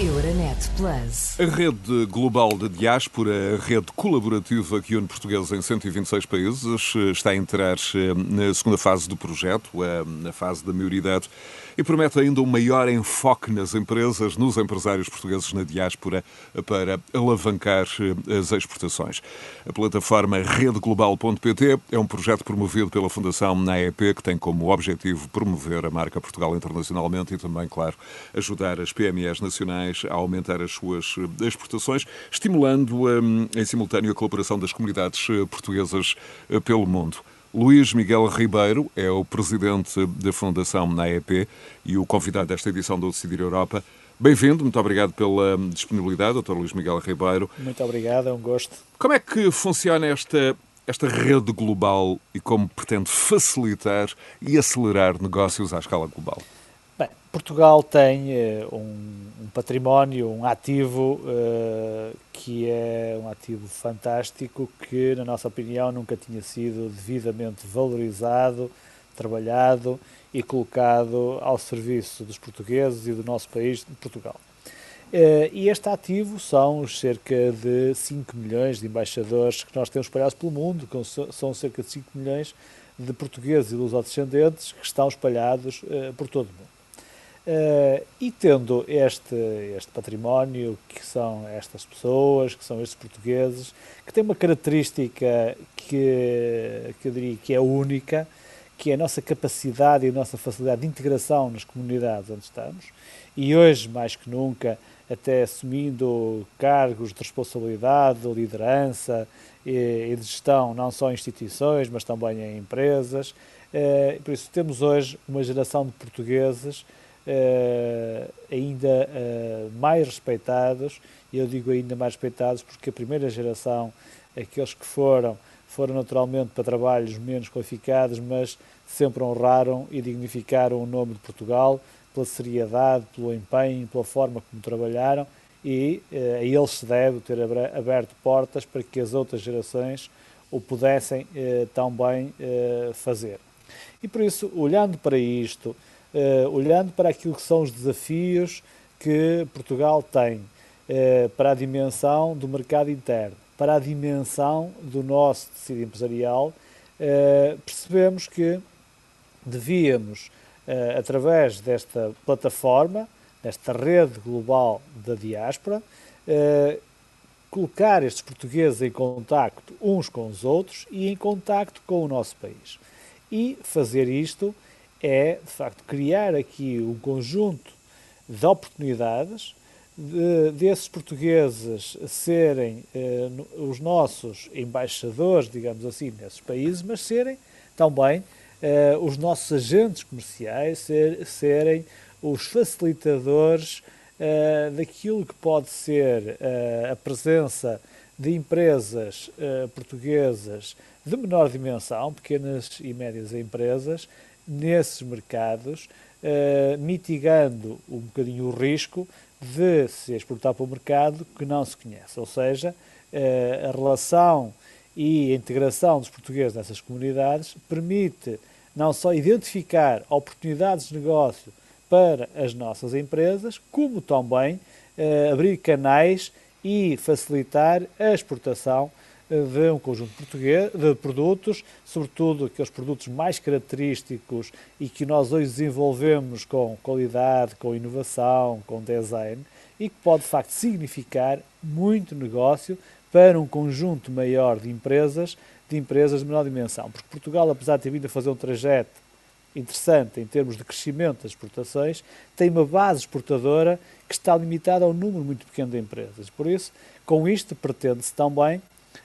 Euronet Plus. A rede global de diáspora, a rede colaborativa que une portugueses em 126 países, está a entrar eh, na segunda fase do projeto, eh, na fase da maioridade, e promete ainda um maior enfoque nas empresas, nos empresários portugueses na diáspora, para alavancar eh, as exportações. A plataforma redeglobal.pt é um projeto promovido pela Fundação NAEP, que tem como objetivo promover a marca Portugal internacionalmente e também, claro, ajudar as PMEs nacionais a aumentar as suas eh, exportações, estimulando um, em simultâneo a colaboração das comunidades eh, portuguesas pelo mundo. Luís Miguel Ribeiro é o presidente da Fundação NAEP e o convidado desta edição do Decidir Europa. Bem-vindo, muito obrigado pela disponibilidade, Dr. Luís Miguel Ribeiro. Muito obrigado, é um gosto. Como é que funciona esta, esta rede global e como pretende facilitar e acelerar negócios à escala global? Portugal tem uh, um, um, património, um ativo uh, que é um ativo fantástico que, na nossa opinião, nunca tinha sido devidamente valorizado, trabalhado e colocado ao serviço dos portugueses e do nosso país, de Portugal. Uh, e este ativo são os cerca de 5 milhões de embaixadores que nós temos espalhados pelo mundo, são cerca de 5 milhões de portugueses e lusodescendentes que estão espalhados por todo o mundo. Uh, e tendo este, este património, que são estas pessoas, que são estes portugueses, que tem uma característica que, que eu diria que é única, que é a nossa capacidade e a nossa facilidade de integração nas comunidades onde estamos, e hoje, mais que nunca, até assumindo cargos de responsabilidade, de liderança e, e de gestão, não só em instituições, mas também em empresas. Uh, por isso, temos hoje uma geração de portugueses uh, ainda uh, mais respeitados, e eu digo ainda mais respeitados porque a primeira geração, aqueles que foram, foram naturalmente para trabalhos menos qualificados, mas sempre honraram e dignificaram o nome de Portugal pela seriedade, pelo empenho, pela forma como trabalharam e uh, a eles se deve ter aberto portas para que as outras gerações o pudessem uh, também uh, fazer. E por isso, olhando para isto, uh, olhando para aquilo que são os desafios que Portugal tem, uh, para a dimensão do mercado interno, para a dimensão do nosso tecido empresarial, uh, percebemos que devíamos, através desta plataforma, desta rede global da diáspora, colocar estes portugueses em contacto uns com os outros e em contacto com o nosso país. E fazer isto é, de facto, criar aqui um conjunto de oportunidades de, desses portugueses serem eh, os nossos embaixadores, digamos assim, nesses países, mas serem também eh, os nossos agentes comerciais, ser, serem os facilitadores eh, daquilo que pode ser eh, a presença de empresas eh, portuguesas de menor dimensão, pequenas e médias empresas, nesses mercados, uh, mitigando um bocadinho o risco de se exportar para o mercado que não se conhece. Ou seja, uh, a relação e a integração dos portugueses nessas comunidades permite não só identificar oportunidades de negócio para as nossas empresas, como também uh, abrir canais e facilitar a exportação de um conjunto português, de produtos, sobretudo aqueles produtos mais característicos e que nós hoje desenvolvemos com qualidade, com inovação, com design e que pode de facto significar muito negócio para um conjunto maior de empresas, de empresas de menor dimensão. Porque Portugal, apesar de ter vindo a fazer um trajeto interessante em termos de crescimento das exportações, tem uma base exportadora que está limitada a um número muito pequeno de empresas. Por isso, com isto, pretende-se também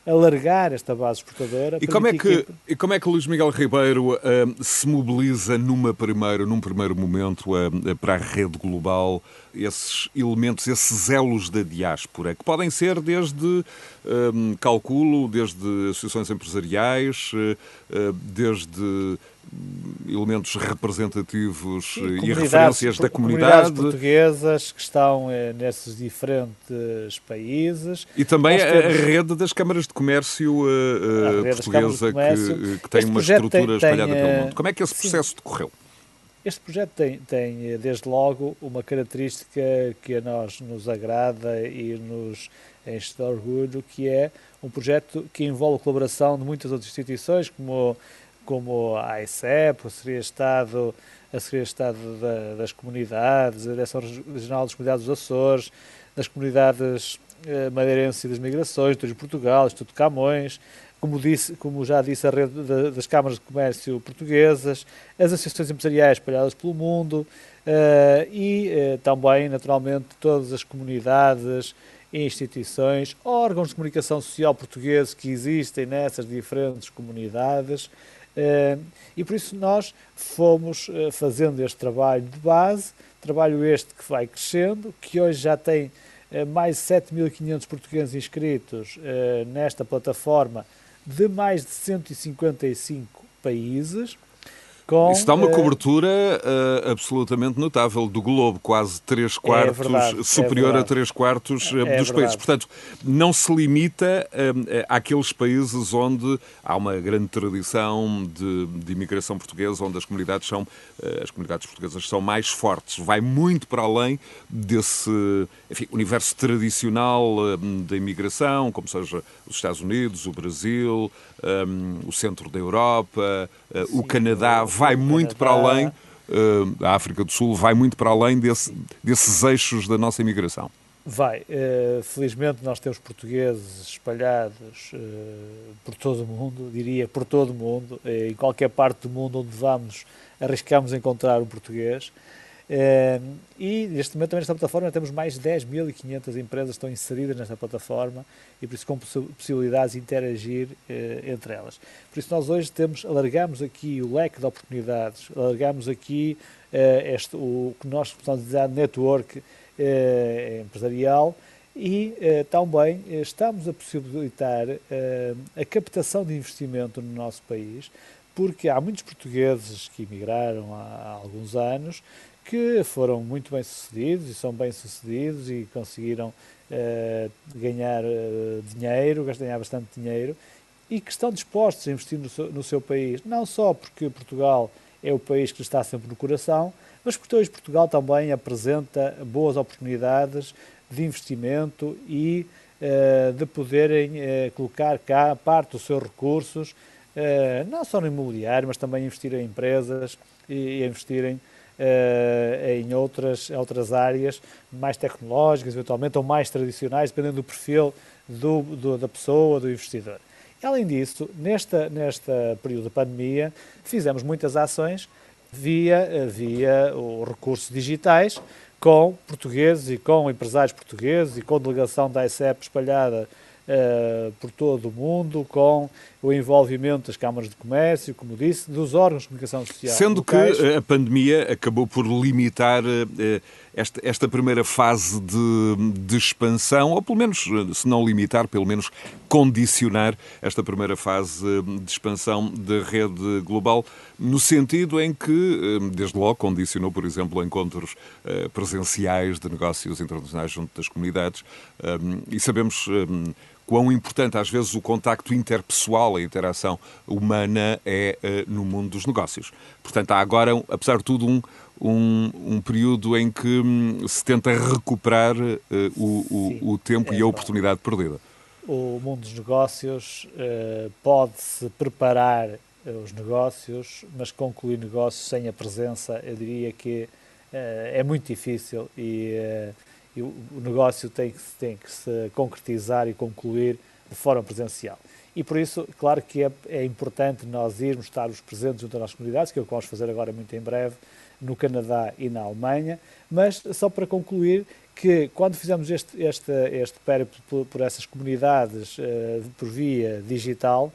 alargar esta base exportadora. E como, é que, e como é que Luís Miguel Ribeiro uh, se mobiliza numa primeira, num primeiro momento uh, para a rede global esses elementos, esses elos da diáspora, que podem ser desde, uh, calculo, desde associações empresariais, desde elementos representativos e referências da comunidade. portuguesas que estão eh, nesses diferentes países. E também temos... a rede das câmaras de comércio uh, portuguesa comércio. Que, que, tem este uma estrutura tem, espalhada tem, pelo mundo. Como é que esse processo sim. decorreu? Este projeto tem, tem, desde logo, uma característica que a nós nos agrada e nos enche de orgulho, que é um projeto que envolve a colaboração de muitas outras instituições, como, como a AICEP, a Secretaria de Estado, a Secretaria de Estado da, das Comunidades, a Direção Regional das Comunidades dos Açores, das Comunidades eh, e das Migrações, Turismo Portugal, Instituto Camões, como, disse, como já disse, a rede de, das câmaras de comércio portuguesas, as associações empresariais espalhadas pelo mundo uh, e uh, também, naturalmente, todas as comunidades instituições, órgãos de comunicação social portugueses que existem nessas diferentes comunidades. Eh, e por isso nós fomos eh, fazendo este trabalho de base, trabalho este que vai crescendo, que hoje já tem eh, mais de 7.500 portugueses inscritos nesta plataforma de mais de 155 países. Com, Isso dá uma uh, cobertura uh, absolutamente notável do globo, quase 3 é quartos, é verdade, superior é a 3 quartos uh, é dos países. Portanto, não se limita àqueles países onde há uma grande tradição de, de imigração portuguesa, onde as comunidades são, as comunidades portuguesas são mais fortes. Vai muito para além desse enfim, universo tradicional da imigração, como seja os Estados Unidos, o Brasil, um, o centro da Europa, Sim, o Canadá vai muito para além, uh, a África do Sul vai muito para além desse, desses eixos da nossa imigração. Vai. Uh, felizmente nós temos portugueses espalhados uh, por todo o mundo, diria por todo o mundo, em qualquer parte do mundo onde vamos arriscamos encontrar um português. Uh, e neste momento também nesta plataforma temos mais de 10.500 empresas que estão inseridas nesta plataforma e por isso com possibilidades de interagir uh, entre elas. Por isso nós hoje temos, alargamos aqui o leque de oportunidades, alargamos aqui uh, este, o que nós a dizer network empresarial e também estamos a possibilitar a captação de investimento no nosso país, porque há muitos portugueses que emigraram há, há alguns anos que foram muito bem sucedidos e são bem sucedidos e conseguiram uh, ganhar uh, dinheiro, ganhar bastante dinheiro e que estão dispostos a investir no seu, no seu, país, não só porque Portugal é o país que está sempre no coração, mas porque hoje Portugal também apresenta boas oportunidades de investimento e uh, de poderem colocar cá parte dos seus recursos, não só no imobiliário, mas também investir em empresas e, e investirem uh, em outras, outras áreas mais tecnológicas, eventualmente, ou mais tradicionais, dependendo do perfil do, do, da pessoa, do investidor. Além disso, nesta, nesta período de pandemia, fizemos muitas ações via, via os recursos digitais, com portugueses e com empresários portugueses e com delegação da ICEP espalhada uh, por todo o mundo, com o envolvimento das câmaras de comércio, como disse, dos órgãos de comunicação social. Sendo locais. que a pandemia acabou por limitar uh, esta, esta, primeira fase de, de, expansão, ou pelo menos, se não limitar, pelo menos condicionar esta primeira fase de expansão da rede global, no sentido em que, desde logo, condicionou, por exemplo, encontros presenciais de negócios internacionais junto das comunidades, e sabemos quão importante às vezes o contacto interpessoal, a interação humana é uh, no mundo dos negócios. Portanto, há agora, apesar de tudo, um, um, um período em que um, se tenta recuperar uh, o, o, o, tempo é e a oportunidade perdida. O mundo dos negócios uh, pode-se preparar os negócios, mas concluir negócios sem a presença, eu diria que é muito difícil e e o negócio tem que, tem que se concretizar e concluir de forma presencial. E por isso, claro que é, é importante nós irmos estar os presentes junto às nossas comunidades, que é o que vamos fazer agora muito em breve, no Canadá e na Alemanha, mas só para concluir que quando fizemos este, este, este périplo por, por essas comunidades uh, por via digital,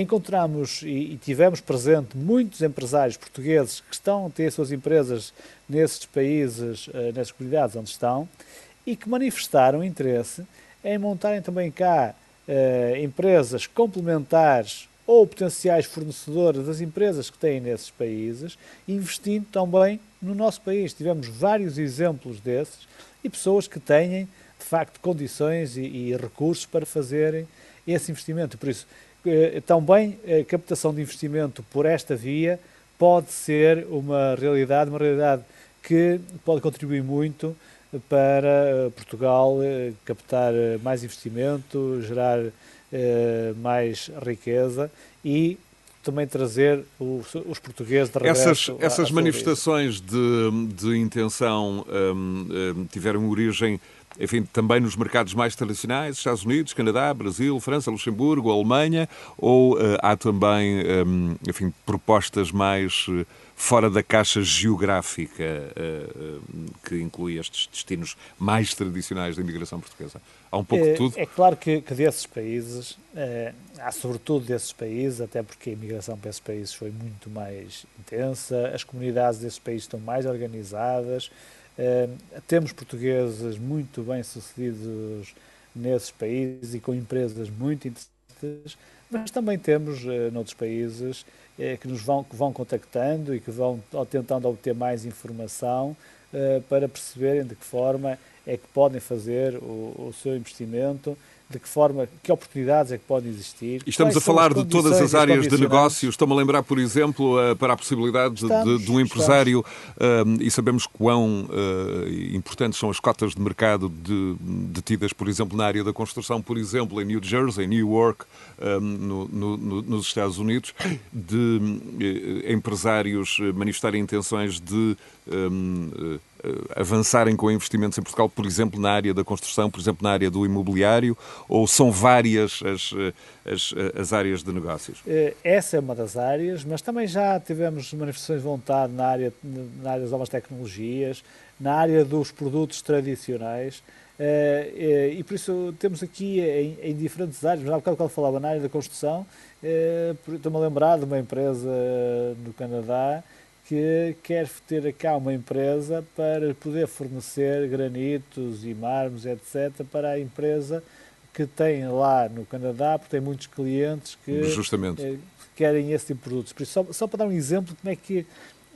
encontramos e, e, tivemos presente muitos empresários portugueses que estão a ter suas empresas nesses países, uh, nessas comunidades onde estão, e que manifestaram interesse em montarem também cá uh, empresas complementares ou potenciais fornecedores das empresas que têm nesses países, investindo também no nosso país. Tivemos vários exemplos desses e pessoas que têm, de facto, condições e, e recursos para fazerem esse investimento. Por isso, eh, também a captação de investimento por esta via pode ser uma realidade, uma realidade que pode contribuir muito para Portugal captar mais investimento, gerar mais riqueza e também trazer os, os portugueses de regresso Essas, essas manifestações de, de intenção um, um, tiveram origem enfim, também nos mercados mais tradicionais, Estados Unidos, Canadá, Brasil, França, Luxemburgo, Alemanha, ou uh, há também, um, enfim, propostas mais uh, fora da caixa geográfica que inclui estes destinos mais tradicionais da imigração portuguesa? Há um pouco é, de tudo? É claro que, que desses países, há sobretudo desses países, até porque a imigração para esses países foi muito mais intensa, as comunidades desses países estão mais organizadas, temos portugueses muito bem sucedidos nesses países e com empresas muito interessantes, mas também temos uh, noutros países uh, que nos vão, que vão contactando e que vão tentando obter mais informação para perceberem de que forma é que podem fazer o, o seu investimento de que forma, que oportunidades é que podem existir. E estamos a falar de todas as áreas de negócio. Estou-me a lembrar, por exemplo, eh, para a possibilidade de, estamos, de, de um empresário, um, eh, e sabemos quão uh, importantes são as cotas de mercado detidas, por exemplo, na área da construção, por exemplo, em New Jersey, em New York, um, no, no, nos Estados Unidos, de uh, empresários manifestarem intenções de um, avançarem com investimentos em Portugal, por exemplo, na área da construção, por exemplo, na área do imobiliário, ou são várias as, as, as áreas de negócios? Eh, essa é uma das áreas, mas também já tivemos manifestações de vontade na área, na área das novas tecnologias, na área dos produtos tradicionais. Eh, eh, e por isso temos aqui em, em diferentes áreas, mas há bocado quando falava na área da construção, estou-me a lembrar de uma empresa no Canadá que quer ter cá uma empresa para poder fornecer granitos e mármores, etc., para a empresa que tem lá no Canadá, porque tem muitos clientes que Justamente. Eh, querem esse tipo de produtos. Por isso, só, só para dar um exemplo de como é que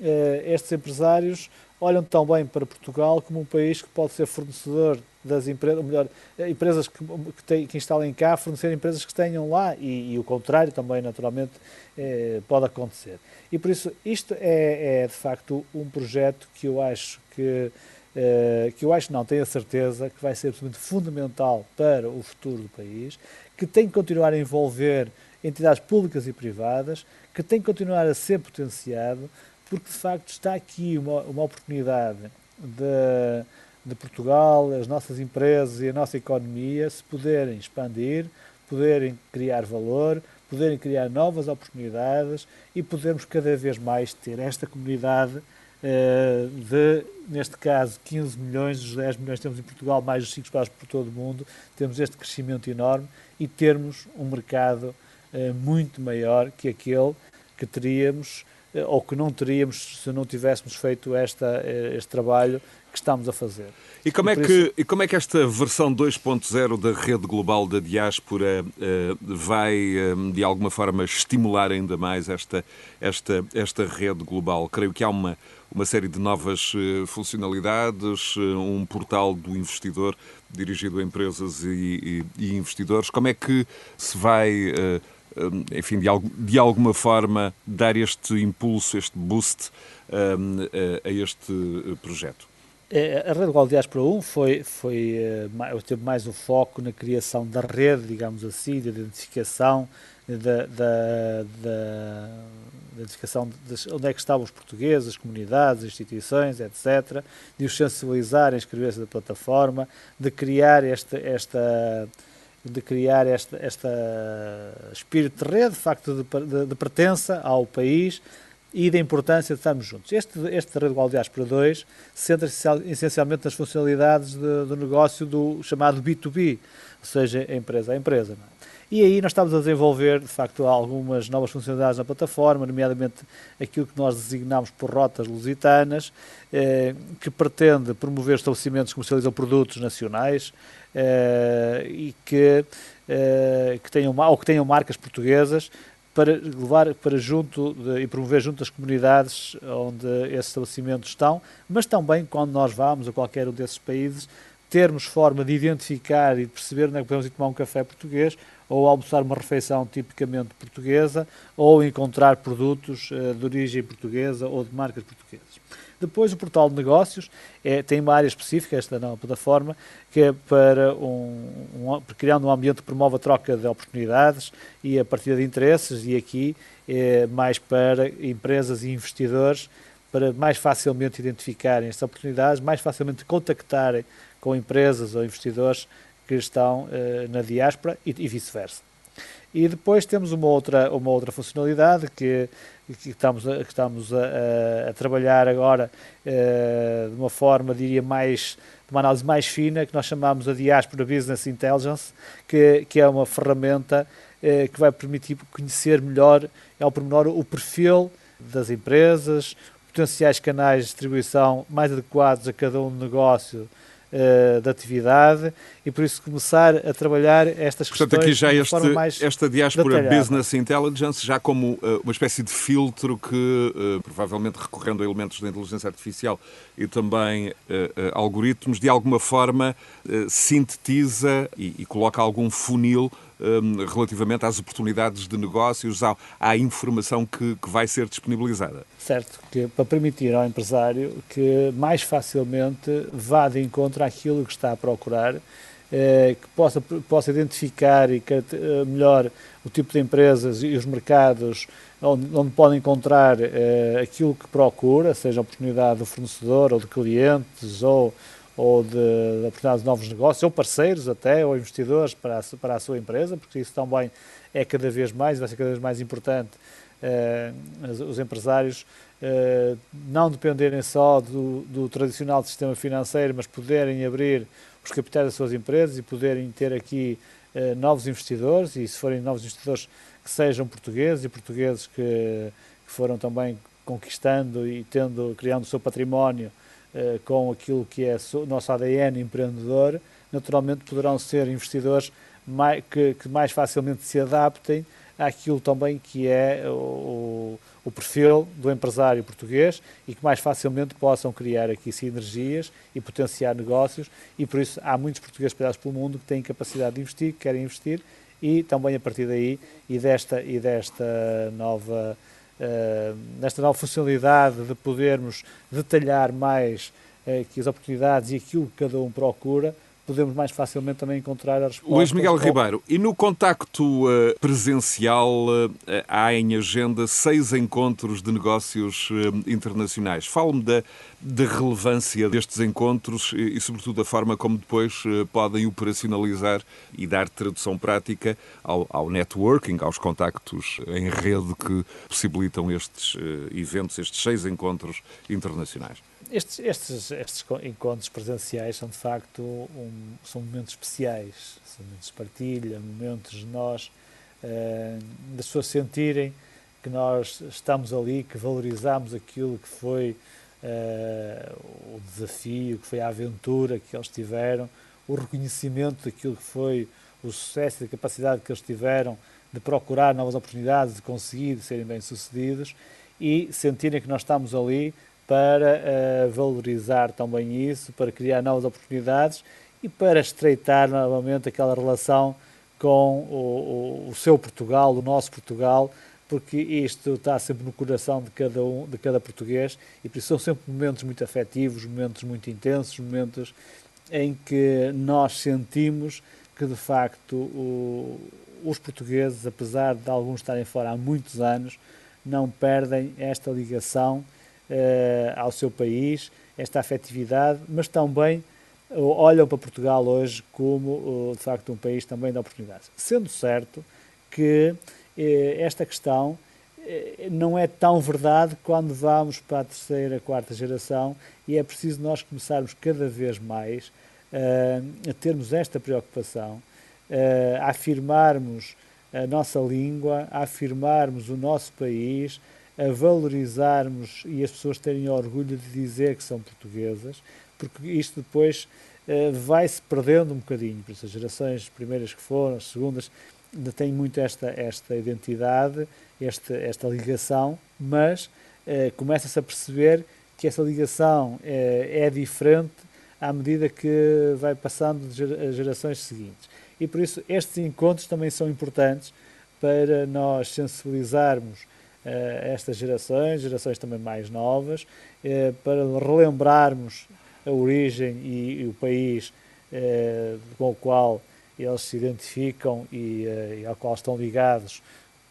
eh, estes empresários olham tão bem para Portugal como um país que pode ser fornecedor das empresas, melhor, eh, empresas que, que, tem, que instalem cá, fornecer empresas que tenham lá e, e o contrário também, naturalmente, eh, pode acontecer. E por isso, isto é, é, de facto um projeto que eu acho que, eh, que eu acho, não, tenho a certeza que vai ser absolutamente fundamental para o futuro do país, que tem que continuar a envolver entidades públicas e privadas, que tem que continuar a ser potenciado, porque de facto está aqui uma, uma oportunidade de, de Portugal, as nossas empresas e a nossa economia se poderem expandir, poderem criar valor, poderem criar novas oportunidades e podermos cada vez mais ter esta comunidade uh, de, neste caso, 15 milhões, os 10 milhões temos em Portugal, mais os 5 espalhados por todo o mundo, temos este crescimento enorme e termos um mercado uh, muito maior que aquele que teríamos eh, ou que não teríamos se não tivéssemos feito esta, eh, este trabalho que estamos a fazer. E como, e é que, isso... e como é que esta versão 2.0 da rede global da diáspora uh, vai, uh, de alguma forma, estimular ainda mais esta, esta, esta rede global? Creio que há uma, uma série de novas uh, funcionalidades, um portal do investidor dirigido a empresas e, e, e investidores. Como é que se vai enfim, de, de alguma forma dar este impulso, este boost um, a, a este projeto? É, a Rede Global Diáspora 1 foi, foi, eh, teve mais o foco na criação da rede, digamos assim, de identificação da, da, da, identificação de onde é que estavam os portugueses, as comunidades, as instituições, etc., de os sensibilizar, inscrever-se na plataforma, de criar esta, esta de criar esta, esta espírito de rede, de facto de, de, de, pertença ao país e da importância de estarmos juntos. Este, este Rede Global Diáspora 2 centra-se essencialmente nas funcionalidades de, do negócio do chamado B2B, ou seja, empresa a empresa. É? E aí nós estamos a desenvolver, de facto, algumas novas funcionalidades na plataforma, nomeadamente aquilo que nós designamos por rotas lusitanas, eh, que pretende promover estabelecimentos que comercializam produtos nacionais eh, e que, eh, que, tenham, ou que tenham marcas portuguesas para levar para junto de, e promover junto às comunidades onde esses estabelecimentos estão, mas também quando nós vamos a qualquer um desses países, termos forma de identificar e de perceber onde é que podemos ir tomar um café português ou almoçar uma refeição tipicamente portuguesa, ou encontrar produtos uh, de origem portuguesa ou de marcas portuguesas. Depois, o portal de negócios é, tem uma área específica, esta nova plataforma, que é para, um, um, criando um ambiente que promove a troca de oportunidades e a partilha de interesses, e aqui é mais para empresas e investidores para mais facilmente identificarem estas oportunidades, mais facilmente contactarem com empresas ou investidores que estão uh, na diáspora e, e vice-versa. E depois temos uma outra, uma outra funcionalidade que, que estamos, a, que estamos a, a trabalhar agora uh, de uma forma, diria, mais de uma análise mais fina, que nós chamamos a Diaspora Business Intelligence, que, que é uma ferramenta uh, que vai permitir conhecer melhor, ao pormenor, o perfil das empresas, potenciais canais de distribuição mais adequados a cada um negócio da atividade e por isso começar a trabalhar estas Portanto, questões aqui já este, forma mais esta diáspora detalhada. Business Intelligence já como uh, uma espécie de filtro que, uh, provavelmente recorrendo a elementos da inteligência artificial e também algoritmos, de alguma forma sintetiza e, e coloca algum funil um, relativamente às oportunidades de negócios, à, à informação que, que, vai ser disponibilizada. Certo, que para permitir ao empresário que mais facilmente vá de encontro àquilo que está a procurar, eh, que possa, possa identificar e que, eh, melhor o tipo de empresas e os mercados onde, onde pode encontrar eh, aquilo que procura, seja a oportunidade do fornecedor ou de clientes ou ou de, de de novos negócios, ou parceiros até, ou investidores para a, para a sua empresa, porque isso também é cada vez mais, vai ser cada vez mais importante os empresários não dependerem só do, do, tradicional sistema financeiro, mas poderem abrir os capitais das suas empresas e poderem ter aqui uh, novos investidores, e se forem novos investidores que sejam portugueses e portugueses que, que foram também conquistando e tendo, criando o seu património eh, com aquilo que é o nosso ADN empreendedor, naturalmente poderão ser investidores mais, que, que, mais facilmente se adaptem àquilo também que é o, o, perfil do empresário português e que mais facilmente possam criar aqui sinergias e potenciar negócios. E por isso há muitos portugueses espalhados pelo mundo que têm capacidade de investir, que querem investir. E também a partir daí e desta, e desta nova uh, nesta nova funcionalidade de podermos detalhar mais uh, que as oportunidades e aquilo que cada um procura, podemos mais facilmente também encontrar a resposta. Luís Miguel Ribeiro, e no contacto uh, presencial uh, há em agenda seis encontros de negócios uh, internacionais. Fale-me da, da, relevância destes encontros e, e, sobretudo, da forma como depois podem operacionalizar e dar tradução prática ao, ao, networking, aos contactos em rede que possibilitam estes eventos, estes seis encontros internacionais. Estes, estes, estes encontros presenciais são de facto um, são momentos especiais, são momentos de partilha, momentos de nós, uh, das pessoas sentirem que nós estamos ali, que valorizamos aquilo que foi uh, o desafio, que foi a aventura que eles tiveram, o reconhecimento daquilo que foi o sucesso e a capacidade que eles tiveram de procurar novas oportunidades, de conseguir de serem bem-sucedidos e sentirem que nós estamos ali para uh, valorizar também isso, para criar novas oportunidades e para estreitar novamente aquela relação com o, o, o, seu Portugal, o nosso Portugal, porque isto está sempre no coração de cada um, de cada português e por isso são sempre momentos muito afetivos, momentos muito intensos, momentos em que nós sentimos que de facto o, os portugueses, apesar de alguns estarem fora há muitos anos, não perdem esta ligação ao seu país, esta afetividade, mas também uh, olham para Portugal hoje como, uh, de facto, um país também de oportunidades. Sendo certo que esta questão não é tão verdade quando vamos para a terceira, quarta geração e é preciso nós começarmos cada vez mais a termos esta preocupação, a afirmarmos a nossa língua, a afirmarmos o nosso país, a valorizarmos e as pessoas terem orgulho de dizer que são portuguesas, porque isto depois uh, vai-se perdendo um bocadinho. Por isso, as gerações primeiras que foram, as segundas, ainda têm muito esta, esta identidade, esta, esta ligação, mas uh, começa-se a perceber que essa ligação uh, é diferente à medida que vai passando as gerações seguintes. E por isso estes encontros também são importantes para nós sensibilizarmos estas gerações, gerações também mais novas, uh, para relembrarmos a origem e, e o país uh, com o qual eles se identificam e, e, ao qual estão ligados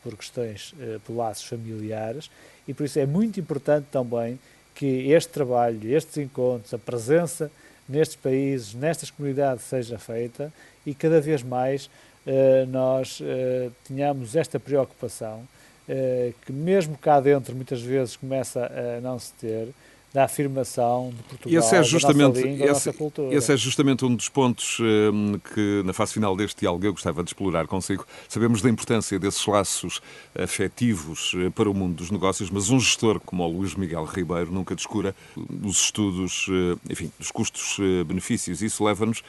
por questões, por laços familiares. E por isso é muito importante também que este trabalho, estes encontros, a presença nestes países, nestas comunidades seja feita e cada vez mais eh, nós eh, tenhamos esta preocupação eh, que mesmo cá dentro muitas vezes começa a não se ter, da afirmação de Portugal, esse é justamente, língua, esse. Esse é justamente um dos pontos um, que, na fase final deste diálogo, eu gostava de explorar consigo. Sabemos da importância desses laços afetivos uh, para o mundo dos negócios, mas um gestor como o Luís Miguel Ribeiro nunca descura os estudos, uh, enfim, dos custos-benefícios. Uh, Isso leva-nos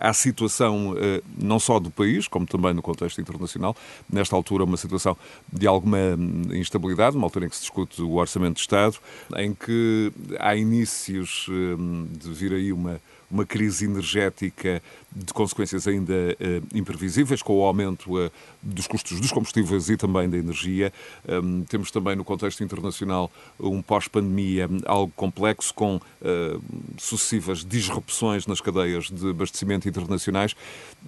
à situação não só do país, como também no contexto internacional. Nesta altura, uma situação de alguma hum, instabilidade, uma altura em que se discute o Orçamento de Estado, em que há inícios hum, de vir aí uma, uma crise energética de consequências ainda uh, imprevisíveis, com o aumento uh, dos custos dos combustíveis e também da energia. Um, temos também no contexto internacional um pós-pandemia algo complexo, com uh, sucessivas disrupções nas cadeias de abastecimento internacionais.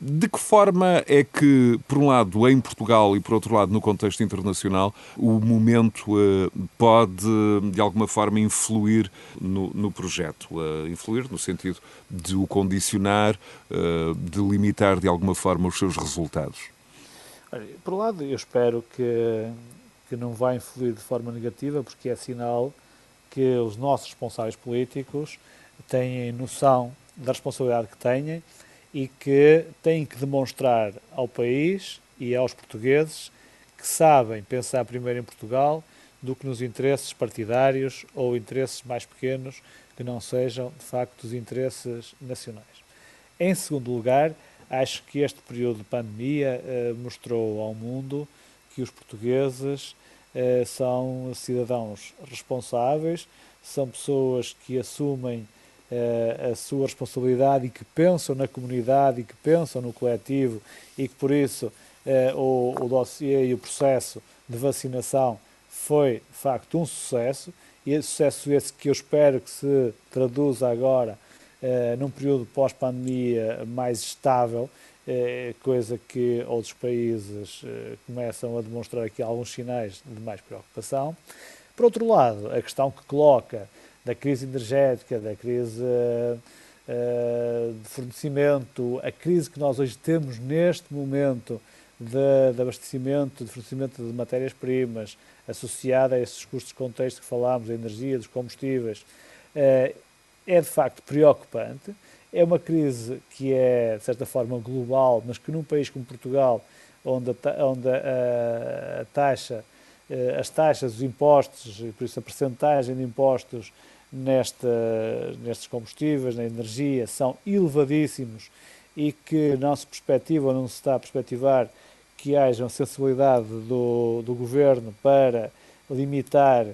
De que forma é que, por um lado, em Portugal e por outro lado, no contexto internacional, o momento pode, de alguma forma, influir no, no projeto? influir no sentido de o condicionar, de limitar de alguma forma os seus resultados? Por um lado, eu espero que, que não vai influir de forma negativa, porque é sinal que os nossos responsáveis políticos têm noção da responsabilidade que têm e que têm que demonstrar ao país e aos portugueses que sabem pensar primeiro em Portugal do que nos interesses partidários ou interesses mais pequenos que não sejam, de facto, os interesses nacionais. Em segundo lugar, acho que este período de pandemia eh, mostrou ao mundo que os portugueses eh, são cidadãos responsáveis, são pessoas que assumem eh, a sua responsabilidade e que pensam na comunidade e que pensam no coletivo e que por isso o, o dossiê e o processo de vacinação foi de facto um sucesso esse sucesso esse que eu espero que se traduza agora eh, num período pós-pandemia mais estável, eh, coisa que outros países eh, começam a demonstrar aqui alguns sinais de mais preocupação. Por outro lado, a questão que coloca da crise energética, da crise de fornecimento, a crise que nós hoje temos neste momento de, de abastecimento, de fornecimento de matérias-primas, associada a esses custos de contexto que falámos, da energia, dos combustíveis, é de facto preocupante. É uma crise que é, de certa forma, global, mas que num país como Portugal, onde a, onde a, a taxa, eh, as taxas, os impostos, e por isso a percentagem de impostos nestes combustíveis, na energia, são elevadíssimos e que não se perspectiva ou não se está a perspectivar que haja sensibilidade do, do governo para limitar,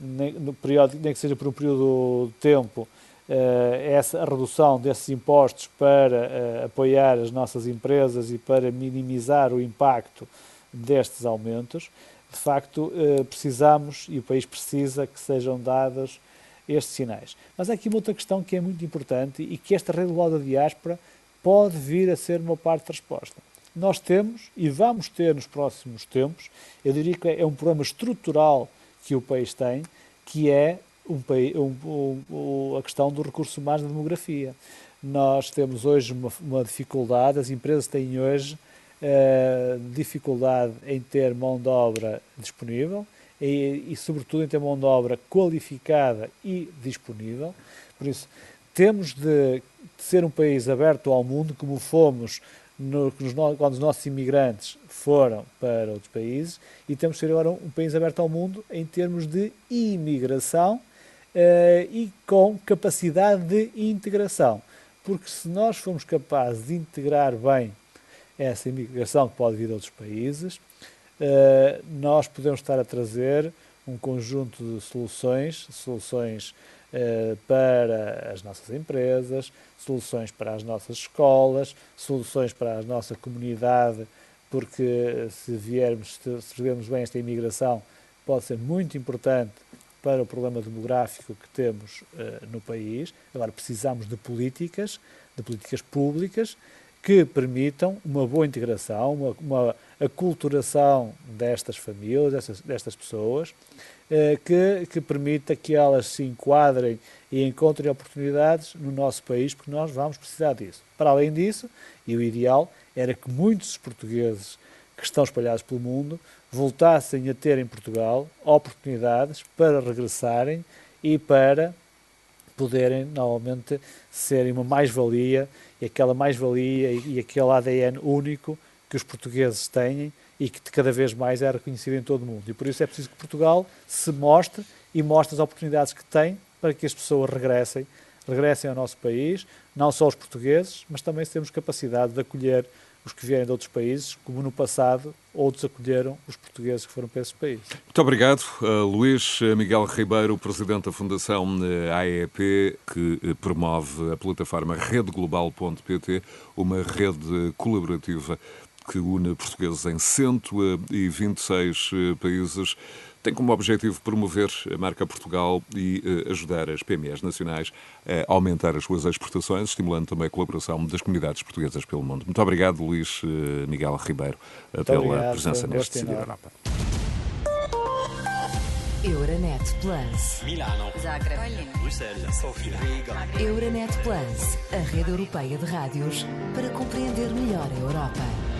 nem, no período, nem que seja por um período de tempo, eh, essa redução desses impostos para eh, apoiar as nossas empresas e para minimizar o impacto destes aumentos, de facto eh, precisamos e o país precisa que sejam dados estes sinais. Mas há aqui uma outra questão que é muito importante e que esta rede global da diáspora pode vir a ser uma parte da resposta. Nós temos e vamos ter nos próximos tempos, eu diria que é um problema estrutural que o país tem, que é um, um, um, a questão do recurso humano da demografia. Nós temos hoje uma, uma dificuldade, as empresas têm hoje uh, dificuldade em ter mão de obra disponível e, e, sobretudo, em ter mão de obra qualificada e disponível. Por isso, temos de, de ser um país aberto ao mundo, como fomos no, quando os nossos imigrantes foram para outros países, e temos de ser agora um país aberto ao mundo em termos de imigração uh, e com capacidade de integração. Porque se nós formos capazes de integrar bem essa imigração que pode vir de outros países, uh, nós podemos estar a trazer um conjunto de soluções, soluções eh, para as nossas empresas, soluções para as nossas escolas, soluções para a nossa comunidade, porque se viermos, se vermos bem esta imigração, pode ser muito importante para o problema demográfico que temos uh, no país. Agora precisamos de políticas, de políticas públicas que permitam uma boa integração, uma, uma aculturação destas famílias, destas, destas pessoas, eh, que, que permita que elas se enquadrem e encontrem oportunidades no nosso país, porque nós vamos precisar disso. Para além disso, e o ideal era que muitos portugueses que estão espalhados pelo mundo voltassem a ter em Portugal oportunidades para regressarem e para poderem novamente serem uma mais-valia e aquela mais-valia e aquele ADN único que os portugueses têm e que cada vez mais é reconhecido em todo o mundo. E por isso é preciso que Portugal se mostre e mostre as oportunidades que tem para que as pessoas regressem, regressem ao nosso país, não só os portugueses, mas também se temos capacidade de acolher os que vierem de outros países, como no passado outros acolheram os portugueses que foram para esses países. Muito obrigado, uh, Luís Miguel Ribeiro, presidente da Fundação uh, AEP, que uh, promove a plataforma redeglobal.pt, uma rede colaborativa que une portugueses em 126 eh, países, tem como objetivo promover a marca Portugal e eh, ajudar as PMEs nacionais a aumentar as suas exportações, estimulando também a colaboração das comunidades portuguesas pelo mundo. Muito obrigado, Luís eh, Miguel Ribeiro, Muito pela obrigado, presença neste Decidir Europa. Euronet Plus. Milano. Zagreb. Bruxelas. Sofia. Riga. Euronet Plus, a rede europeia de rádios para compreender melhor a Europa.